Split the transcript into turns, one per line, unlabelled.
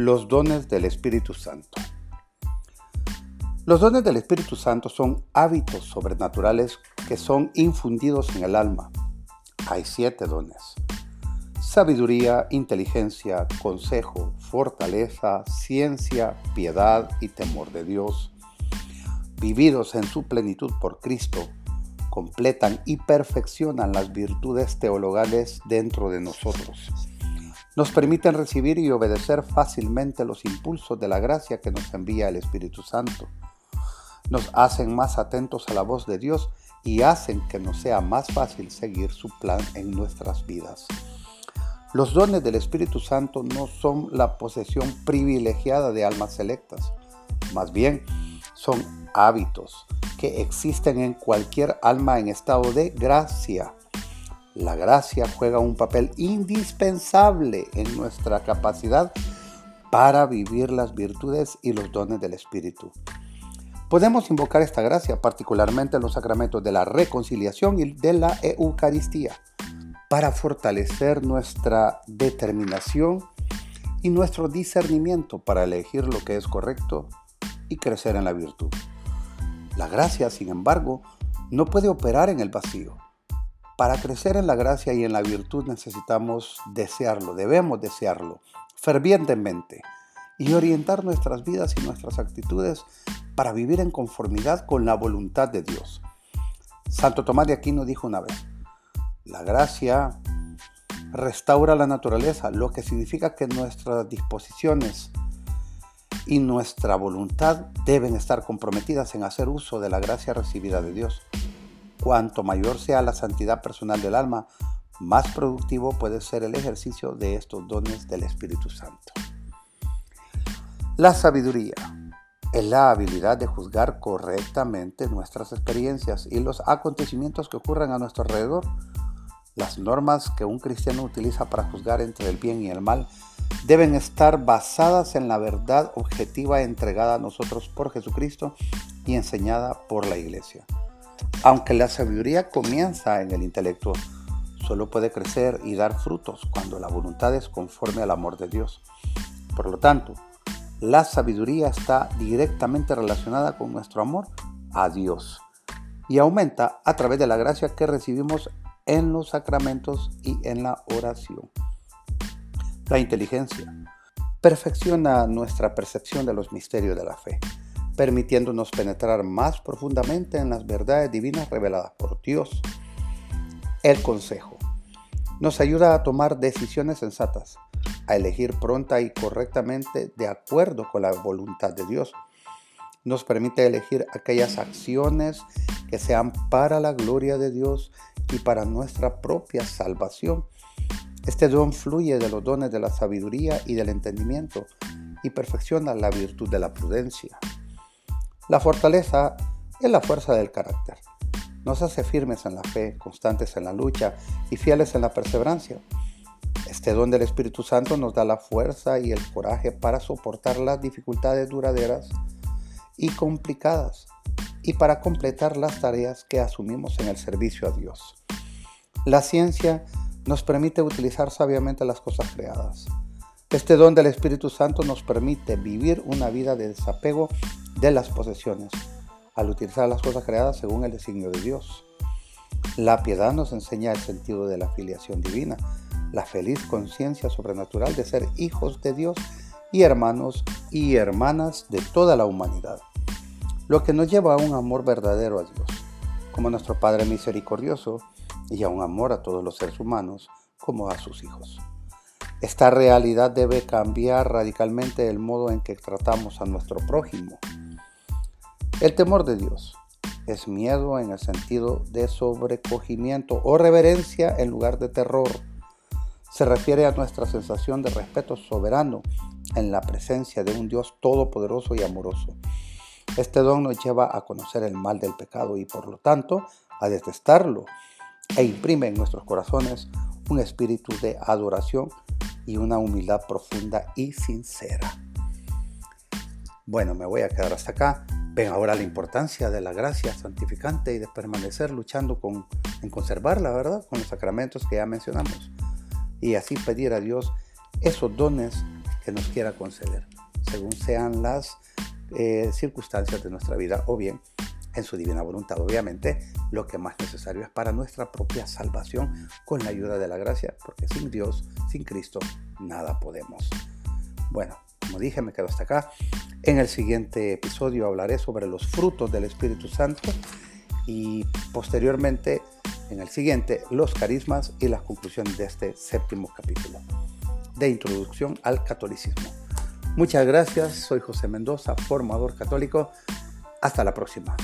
Los dones del Espíritu Santo. Los dones del Espíritu Santo son hábitos sobrenaturales que son infundidos en el alma. Hay siete dones. Sabiduría, inteligencia, consejo, fortaleza, ciencia, piedad y temor de Dios. Vividos en su plenitud por Cristo, completan y perfeccionan las virtudes teologales dentro de nosotros nos permiten recibir y obedecer fácilmente los impulsos de la gracia que nos envía el Espíritu Santo. Nos hacen más atentos a la voz de Dios y hacen que nos sea más fácil seguir su plan en nuestras vidas. Los dones del Espíritu Santo no son la posesión privilegiada de almas selectas, más bien son hábitos que existen en cualquier alma en estado de gracia la gracia juega un papel indispensable en nuestra capacidad para vivir las virtudes y los dones del Espíritu. Podemos invocar esta gracia particularmente en los sacramentos de la reconciliación y de la Eucaristía para fortalecer nuestra determinación y nuestro discernimiento para elegir lo que es correcto y crecer en la virtud. La gracia, sin embargo, no puede operar en el vacío. Para crecer en la gracia y en la virtud necesitamos desearlo, debemos desearlo fervientemente y orientar nuestras vidas y nuestras actitudes para vivir en conformidad con la voluntad de Dios. Santo Tomás de Aquino dijo una vez, la gracia restaura la naturaleza, lo que significa que nuestras disposiciones y nuestra voluntad deben estar comprometidas en hacer uso de la gracia recibida de Dios. Cuanto mayor sea la santidad personal del alma, más productivo puede ser el ejercicio de estos dones del Espíritu Santo. La sabiduría es la habilidad de juzgar correctamente nuestras experiencias y los acontecimientos que ocurren a nuestro alrededor. Las normas que un cristiano utiliza para juzgar entre el bien y el mal deben estar basadas en la verdad objetiva entregada a nosotros por Jesucristo y enseñada por la Iglesia. Aunque la sabiduría comienza en el intelecto, solo puede crecer y dar frutos cuando la voluntad es conforme al amor de Dios. Por lo tanto, la sabiduría está directamente relacionada con nuestro amor a Dios y aumenta a través de la gracia que recibimos en los sacramentos y en la oración. La inteligencia perfecciona nuestra percepción de los misterios de la fe permitiéndonos penetrar más profundamente en las verdades divinas reveladas por Dios. El consejo nos ayuda a tomar decisiones sensatas, a elegir pronta y correctamente de acuerdo con la voluntad de Dios. Nos permite elegir aquellas acciones que sean para la gloria de Dios y para nuestra propia salvación. Este don fluye de los dones de la sabiduría y del entendimiento y perfecciona la virtud de la prudencia. La fortaleza es la fuerza del carácter. Nos hace firmes en la fe, constantes en la lucha y fieles en la perseverancia. Este don del Espíritu Santo nos da la fuerza y el coraje para soportar las dificultades duraderas y complicadas y para completar las tareas que asumimos en el servicio a Dios. La ciencia nos permite utilizar sabiamente las cosas creadas. Este don del Espíritu Santo nos permite vivir una vida de desapego de las posesiones, al utilizar las cosas creadas según el designio de Dios. La piedad nos enseña el sentido de la filiación divina, la feliz conciencia sobrenatural de ser hijos de Dios y hermanos y hermanas de toda la humanidad, lo que nos lleva a un amor verdadero a Dios, como nuestro Padre misericordioso, y a un amor a todos los seres humanos como a sus hijos. Esta realidad debe cambiar radicalmente el modo en que tratamos a nuestro prójimo el temor de Dios es miedo en el sentido de sobrecogimiento o reverencia en lugar de terror. Se refiere a nuestra sensación de respeto soberano en la presencia de un Dios todopoderoso y amoroso. Este don nos lleva a conocer el mal del pecado y por lo tanto a detestarlo e imprime en nuestros corazones un espíritu de adoración y una humildad profunda y sincera. Bueno, me voy a quedar hasta acá. Ven ahora la importancia de la gracia santificante y de permanecer luchando con, en conservarla, ¿verdad? Con los sacramentos que ya mencionamos. Y así pedir a Dios esos dones que nos quiera conceder, según sean las eh, circunstancias de nuestra vida o bien en su divina voluntad. Obviamente, lo que más necesario es para nuestra propia salvación con la ayuda de la gracia, porque sin Dios, sin Cristo, nada podemos. Bueno, como dije, me quedo hasta acá. En el siguiente episodio hablaré sobre los frutos del Espíritu Santo y posteriormente, en el siguiente, los carismas y las conclusiones de este séptimo capítulo de introducción al catolicismo. Muchas gracias, soy José Mendoza, formador católico. Hasta la próxima.